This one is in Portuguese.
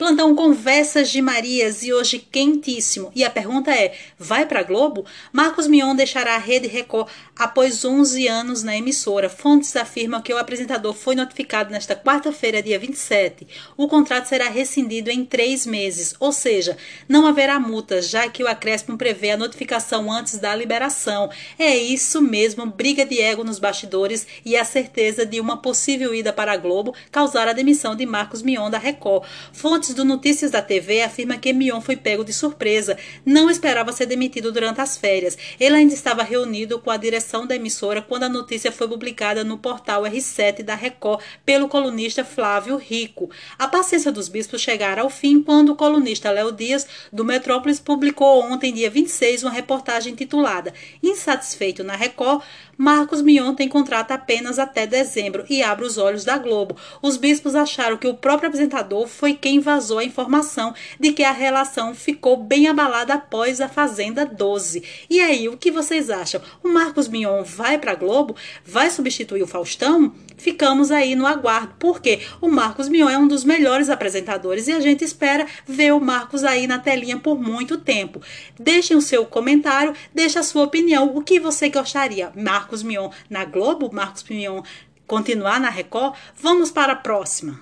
Plantão Conversas de Marias e hoje quentíssimo. E a pergunta é: vai para Globo? Marcos Mion deixará a Rede Record após 11 anos na emissora. Fontes afirmam que o apresentador foi notificado nesta quarta-feira, dia 27. O contrato será rescindido em três meses, ou seja, não haverá multa, já que o acréscimo prevê a notificação antes da liberação. É isso mesmo, briga de ego nos bastidores e a certeza de uma possível ida para a Globo causar a demissão de Marcos Mion da Record. Fontes Fontes do Notícias da TV afirma que Mion foi pego de surpresa. Não esperava ser demitido durante as férias. Ele ainda estava reunido com a direção da emissora quando a notícia foi publicada no portal R7 da Record pelo colunista Flávio Rico. A paciência dos bispos chegara ao fim quando o colunista Léo Dias, do Metrópolis, publicou ontem, dia 26, uma reportagem titulada Insatisfeito na Record, Marcos Mion tem contrato apenas até dezembro e abre os olhos da Globo. Os bispos acharam que o próprio apresentador foi quem vazou a informação de que a relação ficou bem abalada após a Fazenda 12. E aí, o que vocês acham? O Marcos Mion vai para Globo? Vai substituir o Faustão? Ficamos aí no aguardo, porque o Marcos Mion é um dos melhores apresentadores e a gente espera ver o Marcos aí na telinha por muito tempo. Deixem o seu comentário, deixe a sua opinião, o que você gostaria. Marcos Mion na Globo, Marcos Mion continuar na Record. Vamos para a próxima.